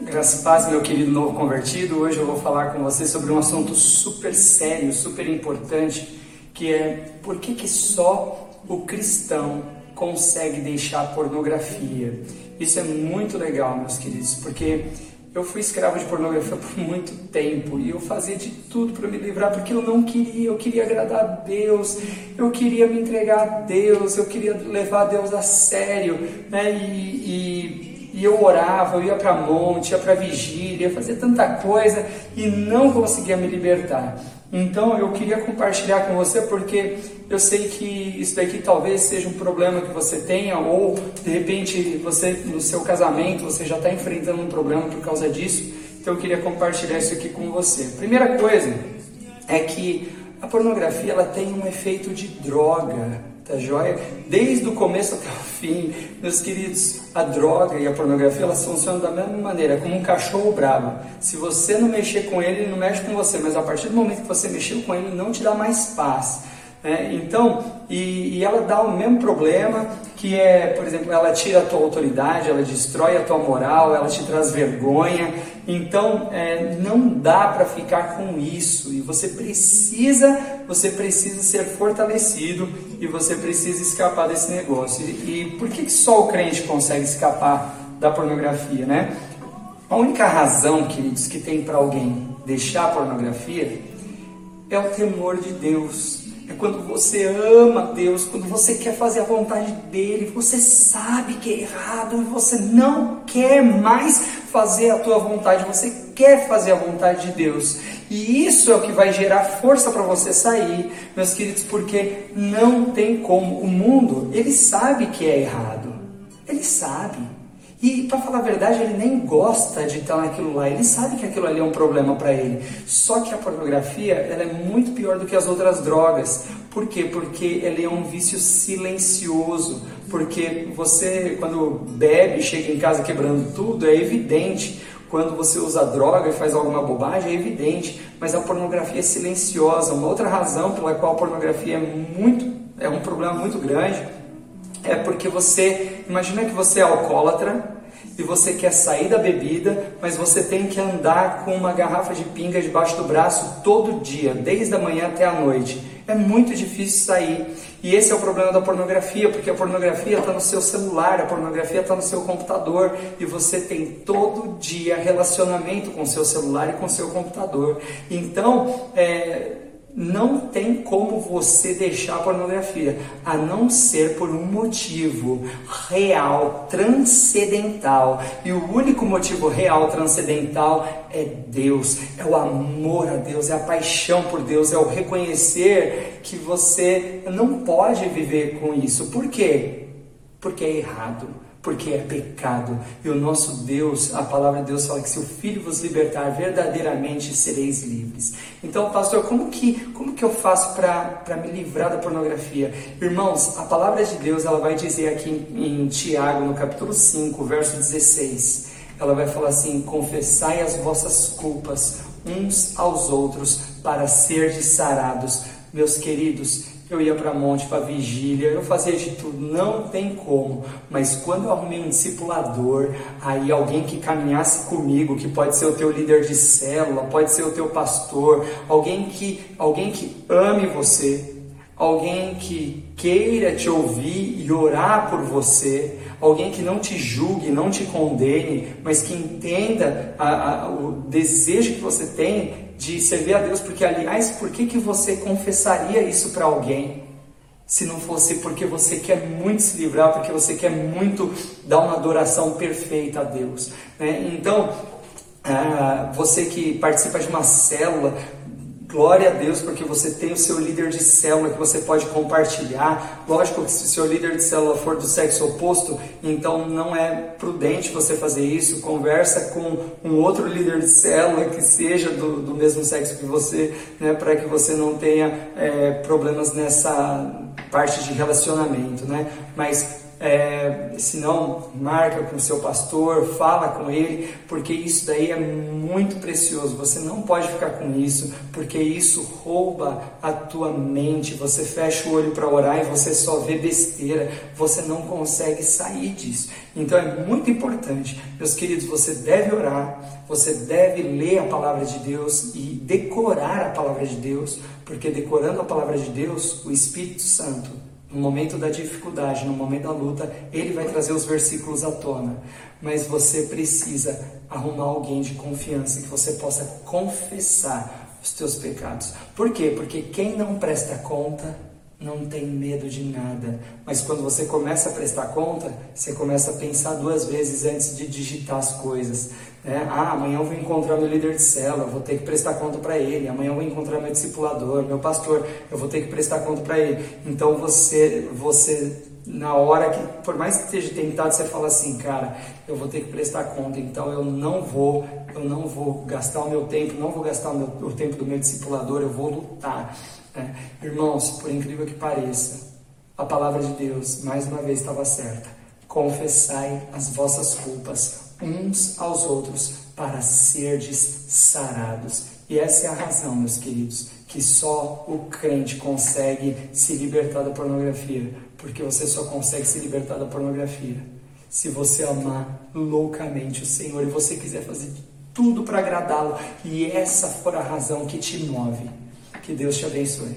Graças paz, meu querido novo convertido. Hoje eu vou falar com você sobre um assunto super sério, super importante, que é por que, que só o cristão consegue deixar a pornografia. Isso é muito legal, meus queridos, porque eu fui escravo de pornografia por muito tempo e eu fazia de tudo para me livrar porque eu não queria, eu queria agradar a Deus, eu queria me entregar a Deus, eu queria levar Deus a sério, né? E, e e eu orava, eu ia para monte, ia para vigília, fazia tanta coisa e não conseguia me libertar. Então eu queria compartilhar com você porque eu sei que isso daqui talvez seja um problema que você tenha ou de repente você no seu casamento você já está enfrentando um problema por causa disso. Então eu queria compartilhar isso aqui com você. Primeira coisa é que a pornografia ela tem um efeito de droga. Tá joia? Desde o começo até o fim, meus queridos, a droga e a pornografia elas funcionam da mesma maneira, como um cachorro bravo. Se você não mexer com ele, ele não mexe com você, mas a partir do momento que você mexeu com ele, não te dá mais paz. É, então, e, e, ela dá o mesmo problema que é, por exemplo, ela tira a tua autoridade, ela destrói a tua moral, ela te traz vergonha. Então, é, não dá para ficar com isso. E você precisa, você precisa ser fortalecido e você precisa escapar desse negócio. E, por que, que só o crente consegue escapar da pornografia, né? A única razão, queridos, que tem para alguém deixar a pornografia é o temor de Deus é quando você ama Deus, quando você quer fazer a vontade dele, você sabe que é errado e você não quer mais fazer a tua vontade, você quer fazer a vontade de Deus. E isso é o que vai gerar força para você sair, meus queridos, porque não tem como. O mundo, ele sabe que é errado. Ele sabe. E para falar a verdade, ele nem gosta de estar naquilo lá. Ele sabe que aquilo ali é um problema para ele. Só que a pornografia, ela é muito pior do que as outras drogas. Por quê? Porque ela é um vício silencioso. Porque você, quando bebe, chega em casa quebrando tudo, é evidente. Quando você usa droga e faz alguma bobagem, é evidente. Mas a pornografia é silenciosa. Uma outra razão pela qual a pornografia é muito é um problema muito grande é porque você, imagina que você é alcoólatra e você quer sair da bebida, mas você tem que andar com uma garrafa de pinga debaixo do braço todo dia, desde a manhã até a noite. É muito difícil sair. E esse é o problema da pornografia, porque a pornografia está no seu celular, a pornografia está no seu computador e você tem todo dia relacionamento com o seu celular e com o seu computador. Então, é, não tem como você deixar a pornografia, a não ser por um motivo real, transcendental. E o único motivo real, transcendental é Deus, é o amor a Deus, é a paixão por Deus, é o reconhecer que você não pode viver com isso. Por quê? Porque é errado porque é pecado. E o nosso Deus, a palavra de Deus fala que se o Filho vos libertar, verdadeiramente sereis livres. Então, pastor, como que, como que eu faço para me livrar da pornografia? Irmãos, a palavra de Deus ela vai dizer aqui em, em Tiago, no capítulo 5, verso 16, ela vai falar assim: confessai as vossas culpas uns aos outros para serdes sarados. Meus queridos, eu ia para monte, para vigília, eu fazia de tudo, não tem como. Mas quando eu arrumei um discipulador, aí alguém que caminhasse comigo, que pode ser o teu líder de célula, pode ser o teu pastor, alguém que, alguém que ame você, alguém que queira te ouvir e orar por você, alguém que não te julgue, não te condene, mas que entenda a, a, o desejo que você tem de servir a Deus, porque aliás, por que, que você confessaria isso para alguém? Se não fosse porque você quer muito se livrar, porque você quer muito dar uma adoração perfeita a Deus. Né? Então, ah, você que participa de uma célula, Glória a Deus porque você tem o seu líder de célula que você pode compartilhar. Lógico que se o seu líder de célula for do sexo oposto, então não é prudente você fazer isso. Conversa com um outro líder de célula que seja do, do mesmo sexo que você, né, para que você não tenha é, problemas nessa parte de relacionamento, né? Mas é, se não, marca com seu pastor, fala com ele, porque isso daí é muito precioso. Você não pode ficar com isso, porque isso rouba a tua mente. Você fecha o olho para orar e você só vê besteira, você não consegue sair disso. Então é muito importante, meus queridos, você deve orar, você deve ler a palavra de Deus e decorar a palavra de Deus, porque decorando a palavra de Deus, o Espírito Santo no momento da dificuldade, no momento da luta, ele vai trazer os versículos à tona. Mas você precisa arrumar alguém de confiança que você possa confessar os teus pecados. Por quê? Porque quem não presta conta não tem medo de nada. Mas quando você começa a prestar conta, você começa a pensar duas vezes antes de digitar as coisas. Né? Ah, amanhã eu vou encontrar meu líder de célula, vou ter que prestar conta para ele. Amanhã eu vou encontrar meu discipulador, meu pastor, eu vou ter que prestar conta para ele. Então você, você na hora que, por mais que esteja tentado, você fala assim, cara, eu vou ter que prestar conta, então eu não vou, eu não vou gastar o meu tempo, não vou gastar o, meu, o tempo do meu discipulador, eu vou lutar. Né? Irmãos, por incrível que pareça, a palavra de Deus, mais uma vez, estava certa. Confessai as vossas culpas uns aos outros para serdes sarados. E essa é a razão, meus queridos, que só o crente consegue se libertar da pornografia, porque você só consegue se libertar da pornografia se você amar loucamente o Senhor e você quiser fazer tudo para agradá-lo, e essa for a razão que te move. Que Deus te abençoe.